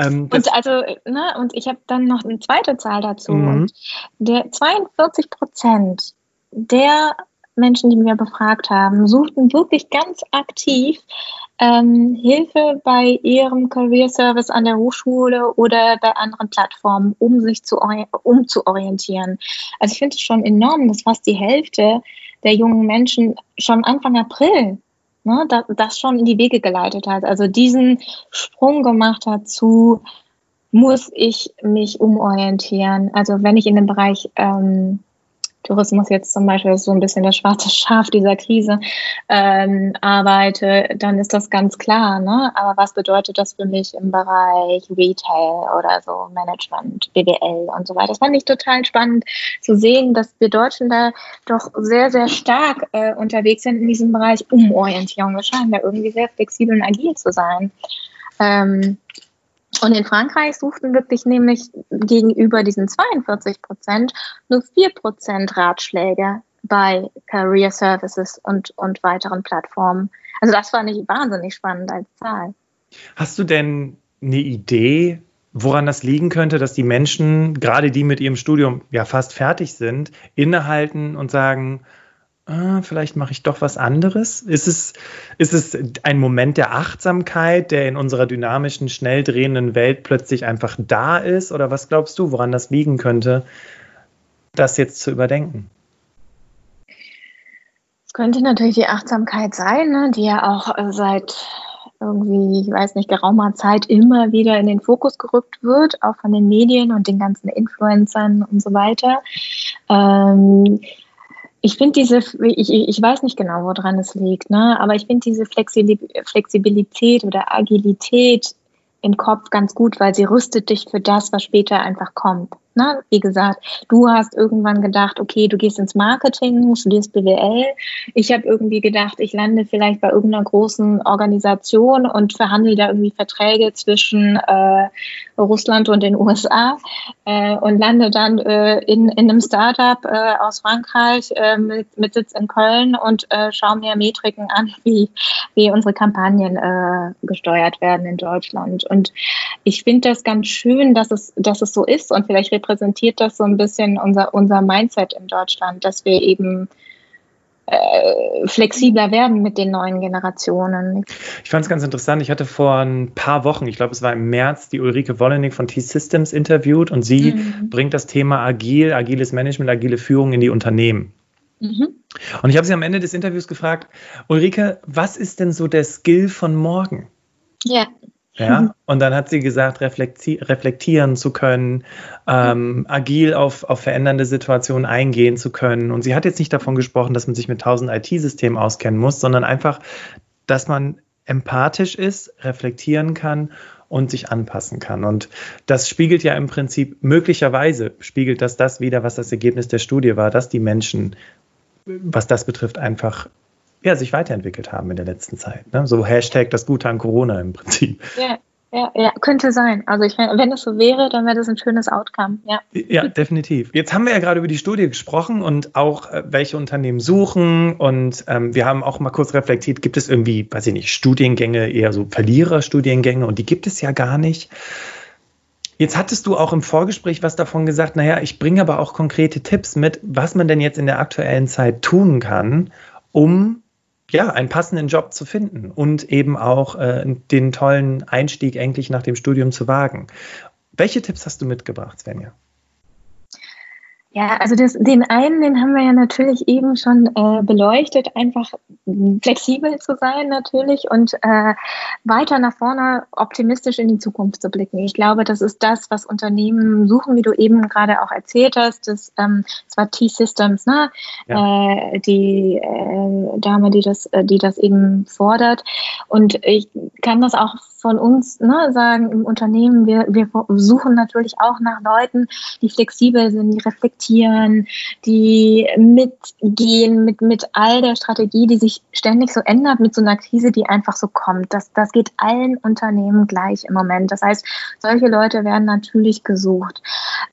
Ähm, und also, ne, und ich habe dann noch eine zweite Zahl dazu. Mhm. Der 42 Prozent der Menschen, die wir befragt haben, suchten wirklich ganz aktiv ähm, Hilfe bei ihrem Career Service an der Hochschule oder bei anderen Plattformen, um sich zu umzuorientieren. Also ich finde es schon enorm, dass fast die Hälfte der jungen Menschen schon Anfang April ne, das, das schon in die Wege geleitet hat. Also diesen Sprung gemacht hat zu, muss ich mich umorientieren. Also wenn ich in dem Bereich ähm, Tourismus jetzt zum Beispiel so ein bisschen das schwarze Schaf dieser Krise ähm, arbeite, dann ist das ganz klar. Ne? Aber was bedeutet das für mich im Bereich Retail oder so Management, BWL und so weiter? Das fand ich total spannend zu sehen, dass wir Deutschen da doch sehr, sehr stark äh, unterwegs sind in diesem Bereich Umorientierung. Wir scheinen da irgendwie sehr flexibel und agil zu sein. Ähm, und in Frankreich suchten wirklich nämlich gegenüber diesen 42 Prozent nur 4 Prozent Ratschläge bei Career Services und, und weiteren Plattformen. Also das fand ich wahnsinnig spannend als Zahl. Hast du denn eine Idee, woran das liegen könnte, dass die Menschen, gerade die mit ihrem Studium ja fast fertig sind, innehalten und sagen, ah, vielleicht mache ich doch was anderes? Ist es, ist es ein Moment der Achtsamkeit, der in unserer dynamischen, schnell drehenden Welt plötzlich einfach da ist? Oder was glaubst du, woran das liegen könnte, das jetzt zu überdenken? Es könnte natürlich die Achtsamkeit sein, ne, die ja auch äh, seit irgendwie, ich weiß nicht, geraumer Zeit immer wieder in den Fokus gerückt wird, auch von den Medien und den ganzen Influencern und so weiter. Ähm, ich finde diese, ich, ich weiß nicht genau, woran es liegt, ne? aber ich finde diese Flexibilität oder Agilität im Kopf ganz gut, weil sie rüstet dich für das, was später einfach kommt. Ne? Wie gesagt, du hast irgendwann gedacht, okay, du gehst ins Marketing, studierst BWL. Ich habe irgendwie gedacht, ich lande vielleicht bei irgendeiner großen Organisation und verhandle da irgendwie Verträge zwischen äh, Russland und den USA äh, und lande dann äh, in, in einem Startup äh, aus Frankreich äh, mit, mit Sitz in Köln und äh, schaue mir Metriken an, wie, wie unsere Kampagnen äh, gesteuert werden in Deutschland. Und ich finde das ganz schön, dass es, dass es so ist und vielleicht repräsentiert das so ein bisschen unser, unser Mindset in Deutschland, dass wir eben äh, flexibler werden mit den neuen Generationen. Ich fand es ganz interessant. Ich hatte vor ein paar Wochen, ich glaube, es war im März, die Ulrike Wollenig von T-Systems interviewt und sie mhm. bringt das Thema agil, agiles Management, agile Führung in die Unternehmen. Mhm. Und ich habe sie am Ende des Interviews gefragt, Ulrike, was ist denn so der Skill von morgen? Ja. Ja, und dann hat sie gesagt, reflekti reflektieren zu können, ähm, agil auf, auf verändernde Situationen eingehen zu können. Und sie hat jetzt nicht davon gesprochen, dass man sich mit tausend IT-Systemen auskennen muss, sondern einfach, dass man empathisch ist, reflektieren kann und sich anpassen kann. Und das spiegelt ja im Prinzip, möglicherweise spiegelt das das wieder, was das Ergebnis der Studie war, dass die Menschen, was das betrifft, einfach ja, sich weiterentwickelt haben in der letzten Zeit. Ne? So Hashtag das Gute an Corona im Prinzip. Ja, ja, ja, könnte sein. Also ich, wenn es so wäre, dann wäre das ein schönes Outcome. Ja. ja, definitiv. Jetzt haben wir ja gerade über die Studie gesprochen und auch, äh, welche Unternehmen suchen. Und ähm, wir haben auch mal kurz reflektiert, gibt es irgendwie, weiß ich nicht, Studiengänge, eher so Verliererstudiengänge und die gibt es ja gar nicht. Jetzt hattest du auch im Vorgespräch was davon gesagt, naja, ich bringe aber auch konkrete Tipps mit, was man denn jetzt in der aktuellen Zeit tun kann, um ja, einen passenden Job zu finden und eben auch äh, den tollen Einstieg endlich nach dem Studium zu wagen. Welche Tipps hast du mitgebracht, Svenja? Ja, also das, den einen, den haben wir ja natürlich eben schon äh, beleuchtet, einfach flexibel zu sein natürlich und äh, weiter nach vorne optimistisch in die Zukunft zu blicken. Ich glaube, das ist das, was Unternehmen suchen, wie du eben gerade auch erzählt hast. Das, ähm, das war T-Systems, ne? Ja. Äh, die äh, Dame, die das, äh, die das eben fordert. Und ich kann das auch von uns ne, sagen im Unternehmen, wir, wir suchen natürlich auch nach Leuten, die flexibel sind, die reflektieren, die mitgehen mit, mit all der Strategie, die sich ständig so ändert, mit so einer Krise, die einfach so kommt. Das, das geht allen Unternehmen gleich im Moment. Das heißt, solche Leute werden natürlich gesucht.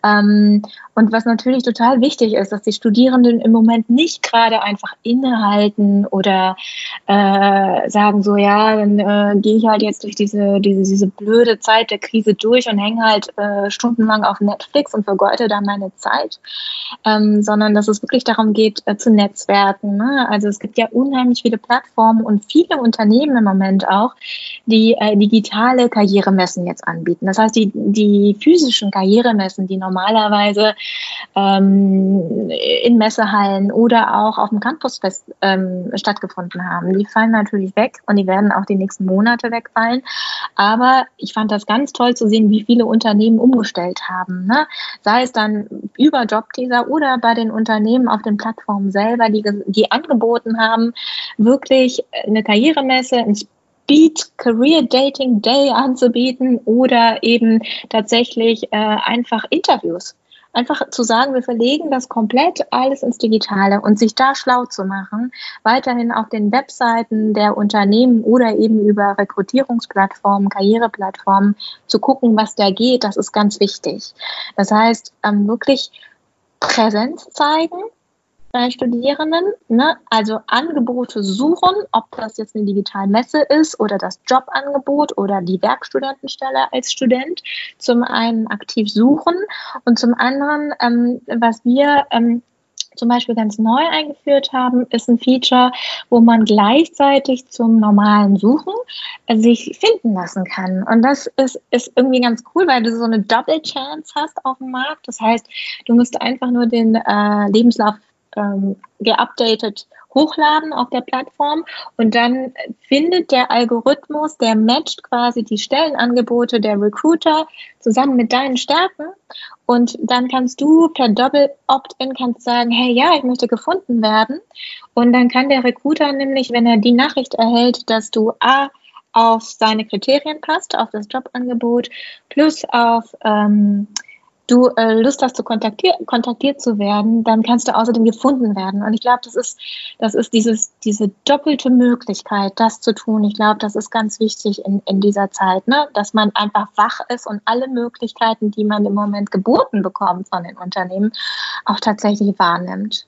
Ähm, und was natürlich total wichtig ist, dass die Studierenden im Moment nicht gerade einfach innehalten oder äh, sagen so, ja, dann äh, gehe ich halt jetzt durch diese, diese, diese blöde Zeit der Krise durch und hänge halt äh, stundenlang auf Netflix und vergeute da meine Zeit, ähm, sondern dass es wirklich darum geht, äh, zu netzwerken. Ne? Also es gibt ja unheimlich viele Plattformen und viele Unternehmen im Moment auch, die äh, digitale Karrieremessen jetzt anbieten. Das heißt, die, die physischen Karrieremessen, die normalerweise ähm, in Messehallen oder auch auf dem Campusfest ähm, stattgefunden haben, die fallen natürlich weg und die werden auch die nächsten Monate wegfallen. Aber ich fand das ganz toll zu sehen, wie viele Unternehmen umgestellt haben. Ne? Sei es dann über Jobteaser oder bei den Unternehmen auf den Plattformen selber, die, die angeboten haben, wirklich eine Karrieremesse, ein Speed Career Dating Day anzubieten oder eben tatsächlich äh, einfach Interviews. Einfach zu sagen, wir verlegen das komplett alles ins Digitale und sich da schlau zu machen, weiterhin auf den Webseiten der Unternehmen oder eben über Rekrutierungsplattformen, Karriereplattformen zu gucken, was da geht, das ist ganz wichtig. Das heißt, ähm, wirklich Präsenz zeigen, bei Studierenden, ne? also Angebote suchen, ob das jetzt eine Digitalmesse ist oder das Jobangebot oder die Werkstudentenstelle als Student, zum einen aktiv suchen und zum anderen, ähm, was wir ähm, zum Beispiel ganz neu eingeführt haben, ist ein Feature, wo man gleichzeitig zum normalen Suchen sich finden lassen kann. Und das ist, ist irgendwie ganz cool, weil du so eine Double Chance hast auf dem Markt. Das heißt, du musst einfach nur den äh, Lebenslauf ähm, geupdatet hochladen auf der Plattform. Und dann findet der Algorithmus, der matcht quasi die Stellenangebote der Recruiter zusammen mit deinen Stärken. Und dann kannst du per Double Opt-in kannst sagen, hey, ja, ich möchte gefunden werden. Und dann kann der Recruiter nämlich, wenn er die Nachricht erhält, dass du A auf seine Kriterien passt, auf das Jobangebot, plus auf ähm, du äh, Lust hast, zu kontaktier kontaktiert zu werden, dann kannst du außerdem gefunden werden. Und ich glaube, das ist, das ist dieses, diese doppelte Möglichkeit, das zu tun. Ich glaube, das ist ganz wichtig in, in dieser Zeit, ne? dass man einfach wach ist und alle Möglichkeiten, die man im Moment geboten bekommt von den Unternehmen, auch tatsächlich wahrnimmt.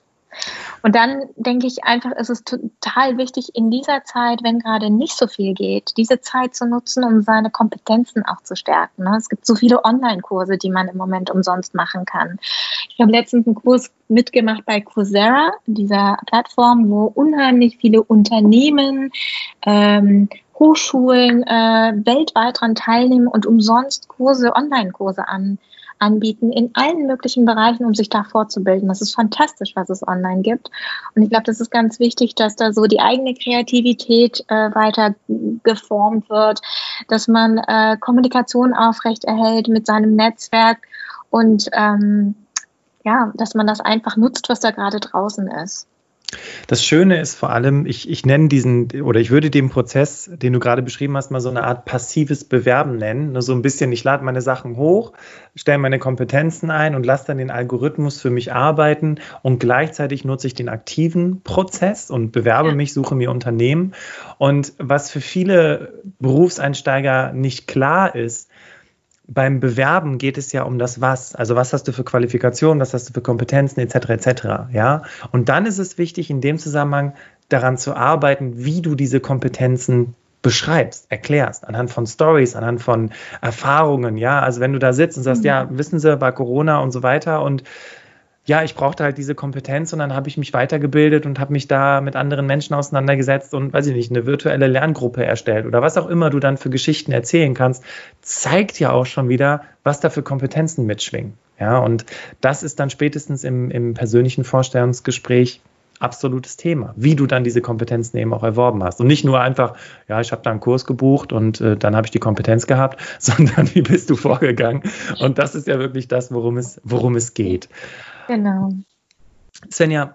Und dann denke ich einfach, ist es total wichtig, in dieser Zeit, wenn gerade nicht so viel geht, diese Zeit zu nutzen, um seine Kompetenzen auch zu stärken. Ne? Es gibt so viele Online-Kurse, die man im Moment umsonst machen kann. Ich habe letztens einen Kurs mitgemacht bei Coursera, dieser Plattform, wo unheimlich viele Unternehmen, ähm, Hochschulen äh, weltweit daran teilnehmen und umsonst Kurse, Online-Kurse an, anbieten in allen möglichen Bereichen, um sich da fortzubilden. Das ist fantastisch, was es online gibt. Und ich glaube, das ist ganz wichtig, dass da so die eigene Kreativität äh, weiter geformt wird, dass man äh, Kommunikation aufrechterhält mit seinem Netzwerk und ähm, ja, dass man das einfach nutzt, was da gerade draußen ist. Das Schöne ist vor allem, ich, ich nenne diesen, oder ich würde den Prozess, den du gerade beschrieben hast, mal so eine Art passives Bewerben nennen. So ein bisschen, ich lade meine Sachen hoch, stelle meine Kompetenzen ein und lasse dann den Algorithmus für mich arbeiten und gleichzeitig nutze ich den aktiven Prozess und bewerbe ja. mich, suche mir Unternehmen. Und was für viele Berufseinsteiger nicht klar ist, beim Bewerben geht es ja um das Was. Also was hast du für Qualifikationen, was hast du für Kompetenzen etc. etc. Ja. Und dann ist es wichtig, in dem Zusammenhang daran zu arbeiten, wie du diese Kompetenzen beschreibst, erklärst, anhand von Stories, anhand von Erfahrungen, ja. Also wenn du da sitzt und sagst, mhm. ja, wissen Sie, bei Corona und so weiter und ja, ich brauchte halt diese Kompetenz und dann habe ich mich weitergebildet und habe mich da mit anderen Menschen auseinandergesetzt und, weiß ich nicht, eine virtuelle Lerngruppe erstellt oder was auch immer du dann für Geschichten erzählen kannst, zeigt ja auch schon wieder, was da für Kompetenzen mitschwingen. Ja, und das ist dann spätestens im, im persönlichen Vorstellungsgespräch absolutes Thema, wie du dann diese Kompetenzen eben auch erworben hast. Und nicht nur einfach, ja, ich habe da einen Kurs gebucht und äh, dann habe ich die Kompetenz gehabt, sondern wie bist du vorgegangen? Und das ist ja wirklich das, worum es, worum es geht. Genau. Svenja,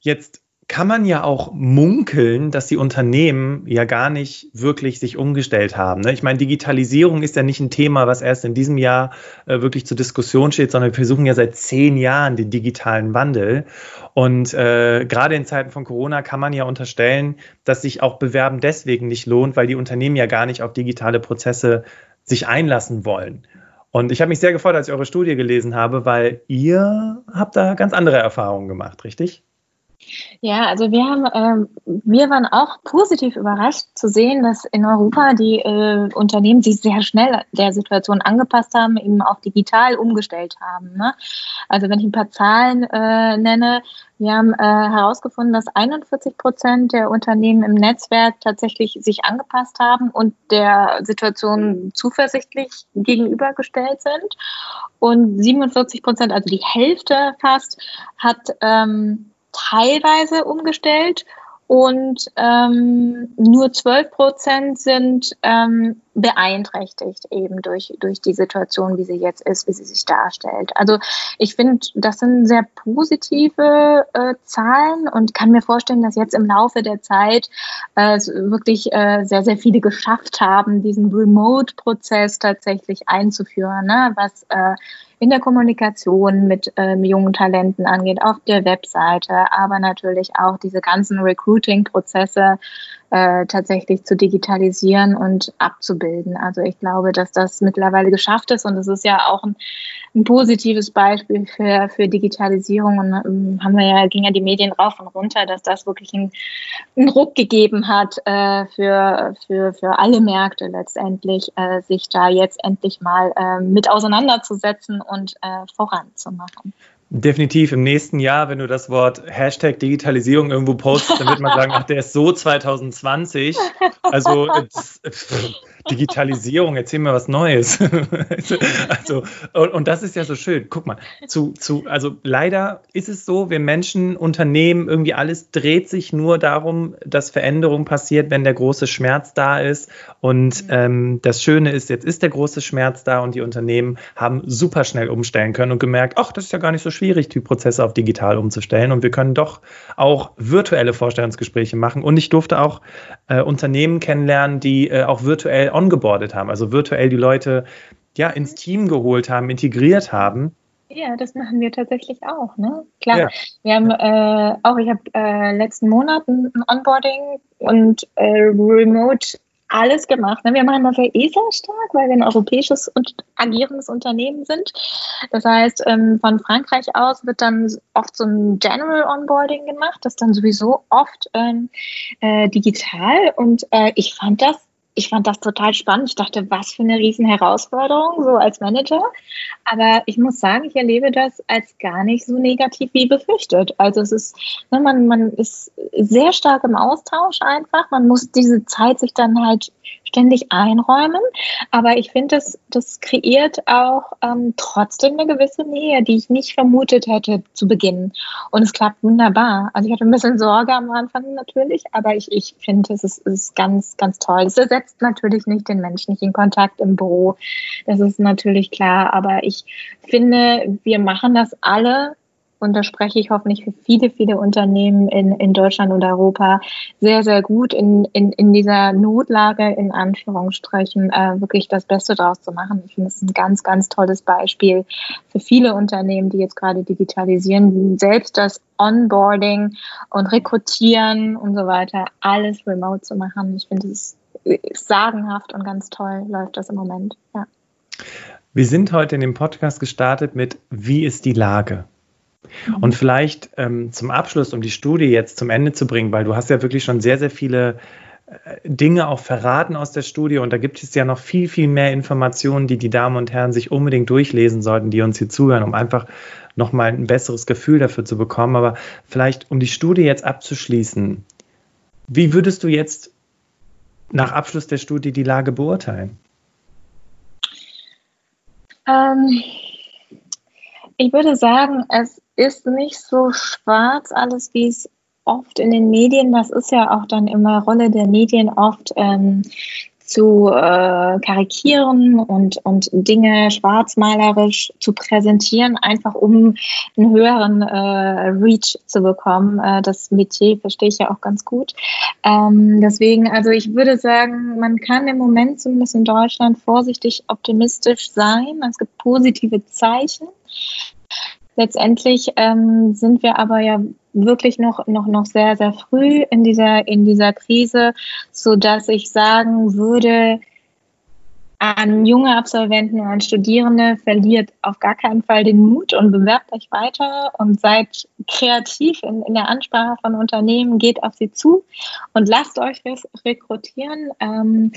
jetzt kann man ja auch munkeln, dass die Unternehmen ja gar nicht wirklich sich umgestellt haben. Ne? Ich meine, Digitalisierung ist ja nicht ein Thema, was erst in diesem Jahr äh, wirklich zur Diskussion steht, sondern wir versuchen ja seit zehn Jahren den digitalen Wandel. Und äh, gerade in Zeiten von Corona kann man ja unterstellen, dass sich auch Bewerben deswegen nicht lohnt, weil die Unternehmen ja gar nicht auf digitale Prozesse sich einlassen wollen. Und ich habe mich sehr gefreut, als ich eure Studie gelesen habe, weil ihr habt da ganz andere Erfahrungen gemacht, richtig? Ja, also wir haben, äh, wir waren auch positiv überrascht zu sehen, dass in Europa die äh, Unternehmen sich sehr schnell der Situation angepasst haben, eben auch digital umgestellt haben. Ne? Also wenn ich ein paar Zahlen äh, nenne, wir haben äh, herausgefunden, dass 41 Prozent der Unternehmen im Netzwerk tatsächlich sich angepasst haben und der Situation zuversichtlich gegenübergestellt sind. Und 47 Prozent, also die Hälfte fast, hat ähm, teilweise umgestellt. Und ähm, nur 12 Prozent sind ähm, beeinträchtigt eben durch, durch die Situation, wie sie jetzt ist, wie sie sich darstellt. Also ich finde, das sind sehr positive äh, Zahlen und kann mir vorstellen, dass jetzt im Laufe der Zeit äh, wirklich äh, sehr, sehr viele geschafft haben, diesen Remote-Prozess tatsächlich einzuführen, ne? was äh, in der Kommunikation mit ähm, jungen Talenten angeht, auf der Webseite, aber natürlich auch diese ganzen Recruiting-Prozesse äh, tatsächlich zu digitalisieren und abzubilden. Also ich glaube, dass das mittlerweile geschafft ist und es ist ja auch ein, ein, positives Beispiel für, für Digitalisierung und ähm, haben wir ja, ging ja die Medien rauf und runter, dass das wirklich einen, einen Ruck gegeben hat äh, für, für, für alle Märkte letztendlich, äh, sich da jetzt endlich mal äh, mit auseinanderzusetzen und äh, voranzumachen. Definitiv im nächsten Jahr, wenn du das Wort Hashtag Digitalisierung irgendwo postest, dann wird man sagen, ach, der ist so 2020. Also das, Digitalisierung, erzähl mir was Neues. also, und, und, das ist ja so schön. Guck mal, zu, zu, also leider ist es so, wir Menschen, Unternehmen, irgendwie alles dreht sich nur darum, dass Veränderung passiert, wenn der große Schmerz da ist. Und mhm. ähm, das Schöne ist, jetzt ist der große Schmerz da und die Unternehmen haben super schnell umstellen können und gemerkt, ach, das ist ja gar nicht so schwierig, die Prozesse auf digital umzustellen. Und wir können doch auch virtuelle Vorstellungsgespräche machen. Und ich durfte auch äh, Unternehmen kennenlernen, die äh, auch virtuell ongeboardet haben, also virtuell die Leute ja ins Team geholt haben, integriert haben. Ja, das machen wir tatsächlich auch. Ne? Klar, ja. wir haben äh, auch, ich habe äh, letzten Monat ein Onboarding und äh, Remote alles gemacht. Ne? Wir machen das ja eh sehr stark, weil wir ein europäisches und agierendes Unternehmen sind. Das heißt, ähm, von Frankreich aus wird dann oft so ein General Onboarding gemacht, das dann sowieso oft ähm, äh, digital. Und äh, ich fand das ich fand das total spannend. Ich dachte, was für eine riesen Herausforderung, so als Manager. Aber ich muss sagen, ich erlebe das als gar nicht so negativ wie befürchtet. Also es ist, ne, man, man ist sehr stark im Austausch einfach. Man muss diese Zeit sich dann halt ständig einräumen. Aber ich finde, das, das kreiert auch ähm, trotzdem eine gewisse Nähe, die ich nicht vermutet hätte zu Beginn. Und es klappt wunderbar. Also ich hatte ein bisschen Sorge am Anfang natürlich, aber ich, ich finde, es ist, ist ganz, ganz toll. Es ersetzt natürlich nicht den menschlichen Kontakt im Büro. Das ist natürlich klar. Aber ich finde, wir machen das alle und da spreche ich hoffentlich für viele, viele Unternehmen in, in Deutschland und Europa sehr, sehr gut in, in, in dieser Notlage, in Anführungsstrichen, äh, wirklich das Beste draus zu machen. Ich finde es ein ganz, ganz tolles Beispiel für viele Unternehmen, die jetzt gerade digitalisieren, selbst das Onboarding und Rekrutieren und so weiter, alles remote zu machen. Ich finde es sagenhaft und ganz toll läuft das im Moment. Ja. Wir sind heute in dem Podcast gestartet mit Wie ist die Lage? Mhm. Und vielleicht ähm, zum Abschluss, um die Studie jetzt zum Ende zu bringen, weil du hast ja wirklich schon sehr, sehr viele äh, Dinge auch verraten aus der Studie und da gibt es ja noch viel, viel mehr Informationen, die die Damen und Herren sich unbedingt durchlesen sollten, die uns hier zuhören, um einfach nochmal ein besseres Gefühl dafür zu bekommen. Aber vielleicht, um die Studie jetzt abzuschließen, wie würdest du jetzt nach Abschluss der Studie die Lage beurteilen? Ähm, ich würde sagen, es ist nicht so schwarz alles, wie es oft in den Medien, das ist ja auch dann immer Rolle der Medien oft ähm, zu äh, karikieren und, und Dinge schwarzmalerisch zu präsentieren, einfach um einen höheren äh, Reach zu bekommen. Äh, das Metier verstehe ich ja auch ganz gut. Ähm, deswegen, also ich würde sagen, man kann im Moment zumindest in Deutschland vorsichtig optimistisch sein. Es gibt positive Zeichen. Letztendlich ähm, sind wir aber ja wirklich noch, noch, noch sehr, sehr früh in dieser, in dieser Krise, so dass ich sagen würde, an junge Absolventen und an Studierende, verliert auf gar keinen Fall den Mut und bewerbt euch weiter und seid kreativ in, in der Ansprache von Unternehmen, geht auf sie zu und lasst euch rekrutieren. Ähm,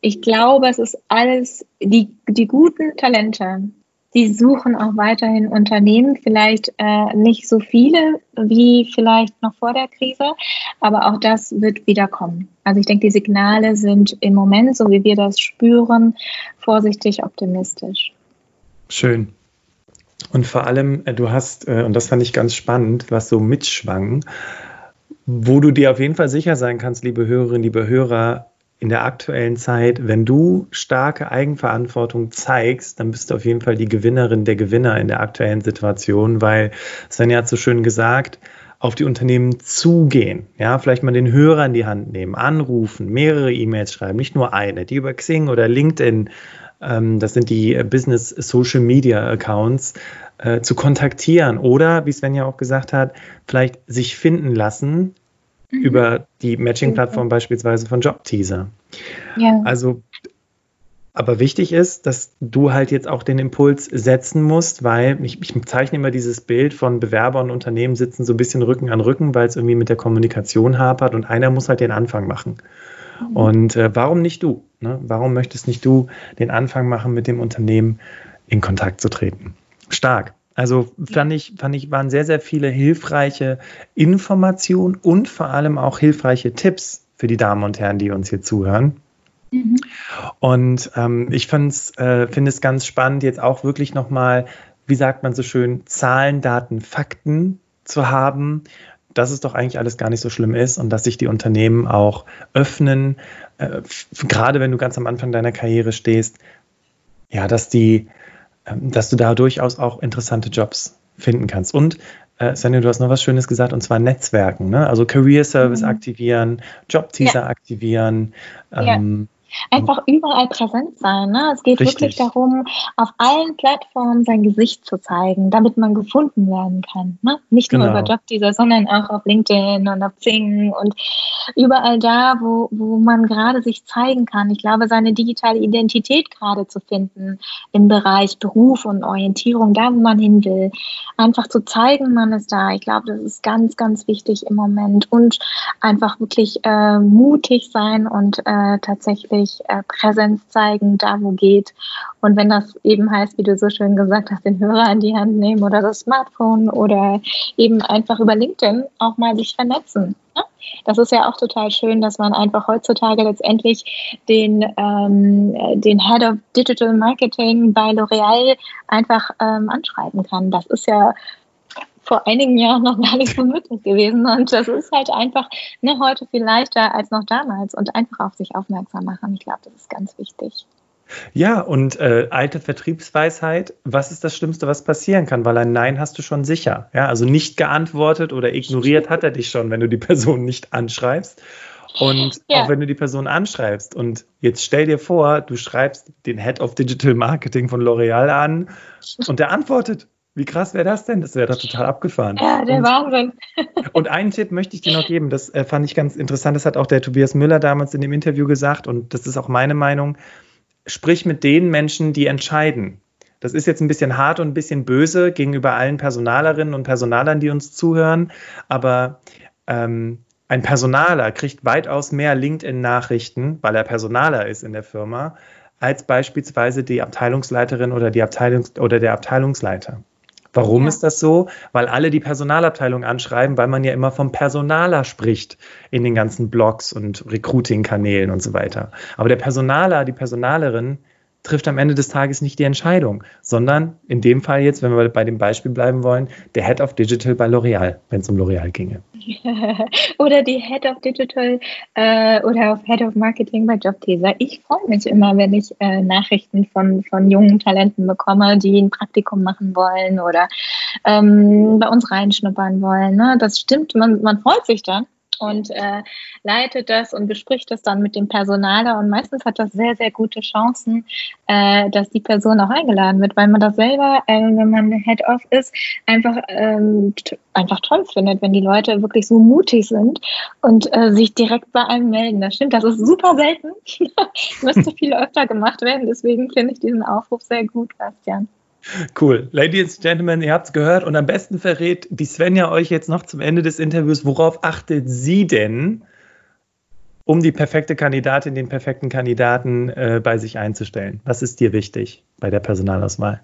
ich glaube, es ist alles, die, die guten Talente, die suchen auch weiterhin Unternehmen, vielleicht äh, nicht so viele wie vielleicht noch vor der Krise, aber auch das wird wieder kommen. Also ich denke, die Signale sind im Moment, so wie wir das spüren, vorsichtig optimistisch. Schön. Und vor allem, äh, du hast, äh, und das fand ich ganz spannend, was so mitschwang, wo du dir auf jeden Fall sicher sein kannst, liebe Hörerinnen, liebe Hörer, in der aktuellen Zeit, wenn du starke Eigenverantwortung zeigst, dann bist du auf jeden Fall die Gewinnerin der Gewinner in der aktuellen Situation, weil Svenja hat so schön gesagt, auf die Unternehmen zugehen, ja, vielleicht mal den Hörer in die Hand nehmen, anrufen, mehrere E-Mails schreiben, nicht nur eine, die über Xing oder LinkedIn, ähm, das sind die Business Social Media Accounts, äh, zu kontaktieren oder, wie Svenja auch gesagt hat, vielleicht sich finden lassen mhm. über die Matching-Plattform mhm. beispielsweise von Jobteaser. Ja. Also, aber wichtig ist, dass du halt jetzt auch den Impuls setzen musst, weil ich, ich zeichne immer dieses Bild von Bewerber und Unternehmen sitzen so ein bisschen Rücken an Rücken, weil es irgendwie mit der Kommunikation hapert und einer muss halt den Anfang machen. Mhm. Und äh, warum nicht du? Ne? Warum möchtest nicht du den Anfang machen, mit dem Unternehmen in Kontakt zu treten? Stark. Also fand ich, fand ich, waren sehr, sehr viele hilfreiche Informationen und vor allem auch hilfreiche Tipps für die Damen und Herren, die uns hier zuhören. Mhm. Und ähm, ich äh, finde es ganz spannend, jetzt auch wirklich nochmal, wie sagt man so schön, Zahlen, Daten, Fakten zu haben, dass es doch eigentlich alles gar nicht so schlimm ist und dass sich die Unternehmen auch öffnen, äh, gerade wenn du ganz am Anfang deiner Karriere stehst, ja, dass die dass du da durchaus auch interessante Jobs finden kannst. Und äh, Sanja, du hast noch was Schönes gesagt, und zwar Netzwerken. Ne? Also Career Service mhm. aktivieren, Job-Teaser ja. aktivieren. Ähm, ja. Einfach überall präsent sein. Ne? Es geht Richtig. wirklich darum, auf allen Plattformen sein Gesicht zu zeigen, damit man gefunden werden kann. Ne? Nicht nur genau. über Jobteaser, sondern auch auf LinkedIn und auf Zing und überall da, wo, wo man gerade sich zeigen kann. Ich glaube, seine digitale Identität gerade zu finden im Bereich Beruf und Orientierung, da wo man hin will. Einfach zu zeigen, man ist da. Ich glaube, das ist ganz, ganz wichtig im Moment. Und einfach wirklich äh, mutig sein und äh, tatsächlich wirklich äh, Präsenz zeigen, da wo geht. Und wenn das eben heißt, wie du so schön gesagt hast, den Hörer in die Hand nehmen oder das Smartphone oder eben einfach über LinkedIn auch mal sich vernetzen. Ne? Das ist ja auch total schön, dass man einfach heutzutage letztendlich den, ähm, den Head of Digital Marketing bei L'Oreal einfach ähm, anschreiben kann. Das ist ja vor einigen Jahren noch gar nicht so möglich gewesen. Und das ist halt einfach ne, heute viel leichter als noch damals und einfach auf sich aufmerksam machen. Ich glaube, das ist ganz wichtig. Ja, und äh, alte Vertriebsweisheit, was ist das Schlimmste, was passieren kann? Weil ein Nein hast du schon sicher. Ja, also nicht geantwortet oder ignoriert hat er dich schon, wenn du die Person nicht anschreibst. Und ja. auch wenn du die Person anschreibst und jetzt stell dir vor, du schreibst den Head of Digital Marketing von L'Oreal an und der antwortet. Wie krass wäre das denn? Das wäre doch total abgefahren. Ja, der und, Wahnsinn. und einen Tipp möchte ich dir noch geben, das äh, fand ich ganz interessant, das hat auch der Tobias Müller damals in dem Interview gesagt und das ist auch meine Meinung. Sprich mit den Menschen, die entscheiden. Das ist jetzt ein bisschen hart und ein bisschen böse gegenüber allen Personalerinnen und Personalern, die uns zuhören, aber ähm, ein Personaler kriegt weitaus mehr LinkedIn-Nachrichten, weil er Personaler ist in der Firma, als beispielsweise die Abteilungsleiterin oder die Abteilungs oder der Abteilungsleiter. Warum ja. ist das so? Weil alle die Personalabteilung anschreiben, weil man ja immer vom Personaler spricht in den ganzen Blogs und Recruiting-Kanälen und so weiter. Aber der Personaler, die Personalerin trifft am Ende des Tages nicht die Entscheidung, sondern in dem Fall jetzt, wenn wir bei dem Beispiel bleiben wollen, der Head of Digital bei L'Oreal, wenn es um L'Oreal ginge. oder die Head of Digital äh, oder auf Head of Marketing bei Jobteaser. Ich freue mich immer, wenn ich äh, Nachrichten von, von jungen Talenten bekomme, die ein Praktikum machen wollen oder ähm, bei uns reinschnuppern wollen. Ne? Das stimmt, man, man freut sich dann. Und äh, leitet das und bespricht das dann mit dem Personaler. Und meistens hat das sehr, sehr gute Chancen, äh, dass die Person auch eingeladen wird, weil man das selber, äh, wenn man Head-Off ist, einfach, ähm, einfach toll findet, wenn die Leute wirklich so mutig sind und äh, sich direkt bei einem melden. Das stimmt, das ist super selten. Müsste viel öfter gemacht werden. Deswegen finde ich diesen Aufruf sehr gut, Bastian. Cool. Ladies and Gentlemen, ihr habt es gehört und am besten verrät die Svenja euch jetzt noch zum Ende des Interviews, worauf achtet sie denn, um die perfekte Kandidatin, den perfekten Kandidaten äh, bei sich einzustellen? Was ist dir wichtig bei der Personalauswahl?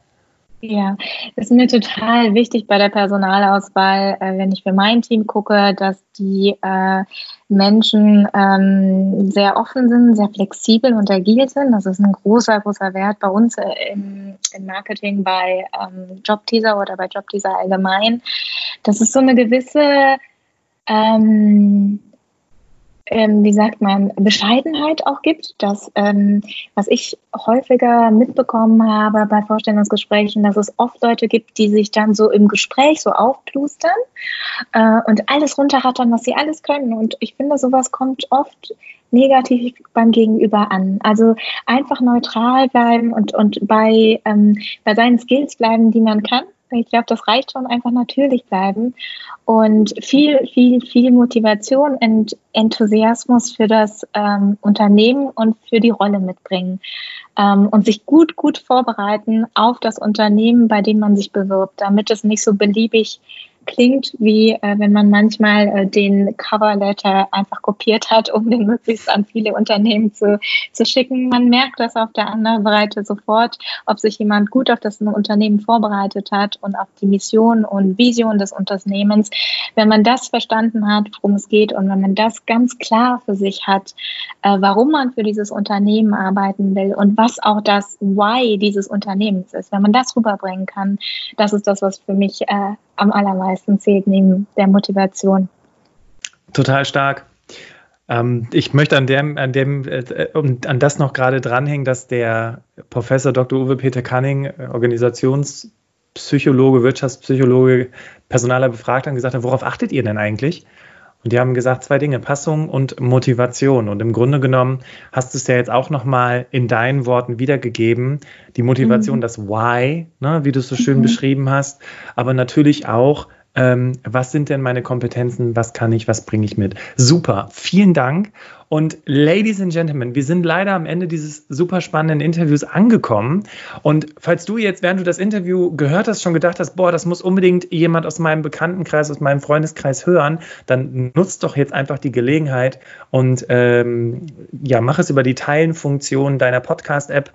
Ja, ist mir total wichtig bei der Personalauswahl, äh, wenn ich für mein Team gucke, dass die äh, Menschen ähm, sehr offen sind, sehr flexibel und agil sind. Das ist ein großer, großer Wert bei uns äh, im, im, Marketing, bei ähm, Jobteaser oder bei Jobteaser allgemein. Das ist so eine gewisse ähm, ähm, wie sagt man, Bescheidenheit auch gibt. Dass, ähm, was ich häufiger mitbekommen habe bei Vorstellungsgesprächen, dass es oft Leute gibt, die sich dann so im Gespräch so aufplustern äh, und alles runterrattern, was sie alles können. Und ich finde, sowas kommt oft negativ beim Gegenüber an. Also einfach neutral bleiben und, und bei, ähm, bei seinen Skills bleiben, die man kann ich glaube, das reicht schon einfach natürlich bleiben. Und viel, viel, viel Motivation und Enthusiasmus für das ähm, Unternehmen und für die Rolle mitbringen. Ähm, und sich gut, gut vorbereiten auf das Unternehmen, bei dem man sich bewirbt, damit es nicht so beliebig klingt, wie äh, wenn man manchmal äh, den Coverletter einfach kopiert hat, um den möglichst an viele Unternehmen zu, zu schicken. Man merkt das auf der anderen Seite sofort, ob sich jemand gut auf das Unternehmen vorbereitet hat und auf die Mission und Vision des Unternehmens. Wenn man das verstanden hat, worum es geht und wenn man das ganz klar für sich hat, äh, warum man für dieses Unternehmen arbeiten will und was auch das Why dieses Unternehmens ist, wenn man das rüberbringen kann, das ist das, was für mich äh, am allermeisten zählt neben der Motivation. Total stark. Ähm, ich möchte an dem, an dem, äh, an das noch gerade dranhängen, dass der Professor Dr. Uwe Peter Canning, äh, Organisationspsychologe, Wirtschaftspsychologe, Personaler befragt hat und gesagt hat, worauf achtet ihr denn eigentlich? Und die haben gesagt, zwei Dinge, Passung und Motivation. Und im Grunde genommen hast du es ja jetzt auch nochmal in deinen Worten wiedergegeben. Die Motivation, mhm. das Why, ne, wie du es so schön mhm. beschrieben hast, aber natürlich auch ähm, was sind denn meine Kompetenzen, was kann ich, was bringe ich mit. Super, vielen Dank. Und Ladies and Gentlemen, wir sind leider am Ende dieses super spannenden Interviews angekommen. Und falls du jetzt, während du das Interview gehört hast, schon gedacht hast, boah, das muss unbedingt jemand aus meinem Bekanntenkreis, aus meinem Freundeskreis hören, dann nutzt doch jetzt einfach die Gelegenheit und ähm, ja, mach es über die Teilen-Funktion deiner Podcast-App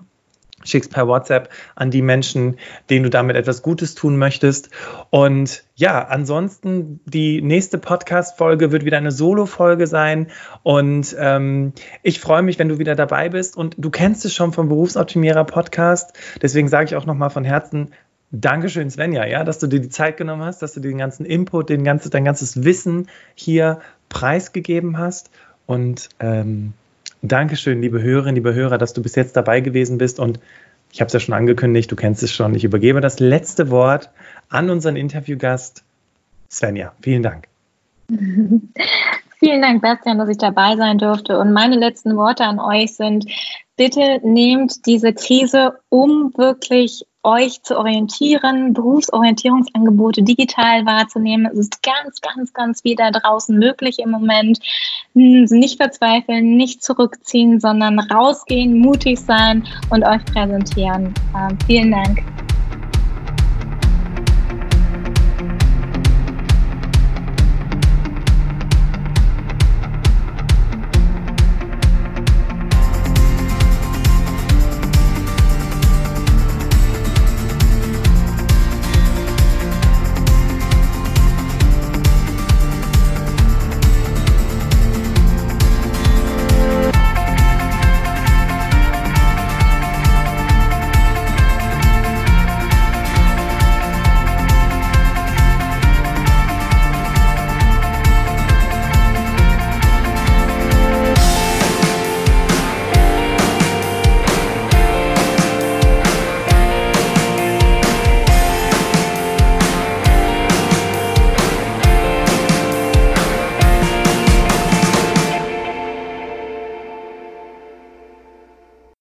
schickst per WhatsApp an die Menschen, denen du damit etwas Gutes tun möchtest. Und ja, ansonsten die nächste Podcast-Folge wird wieder eine Solo-Folge sein. Und ähm, ich freue mich, wenn du wieder dabei bist. Und du kennst es schon vom Berufsoptimierer Podcast. Deswegen sage ich auch nochmal von Herzen, Dankeschön, Svenja, ja, dass du dir die Zeit genommen hast, dass du den ganzen Input, den ganzen, dein ganzes Wissen hier preisgegeben hast. Und ähm, Dankeschön, liebe Hörerinnen, liebe Hörer, dass du bis jetzt dabei gewesen bist. Und ich habe es ja schon angekündigt, du kennst es schon. Ich übergebe das letzte Wort an unseren Interviewgast Svenja. Vielen Dank. Vielen Dank, Bastian, dass ich dabei sein durfte. Und meine letzten Worte an euch sind, bitte nehmt diese Krise, um wirklich euch zu orientieren, Berufsorientierungsangebote digital wahrzunehmen. Es ist ganz, ganz, ganz viel da draußen möglich im Moment. Hm, nicht verzweifeln, nicht zurückziehen, sondern rausgehen, mutig sein und euch präsentieren. Ähm, vielen Dank.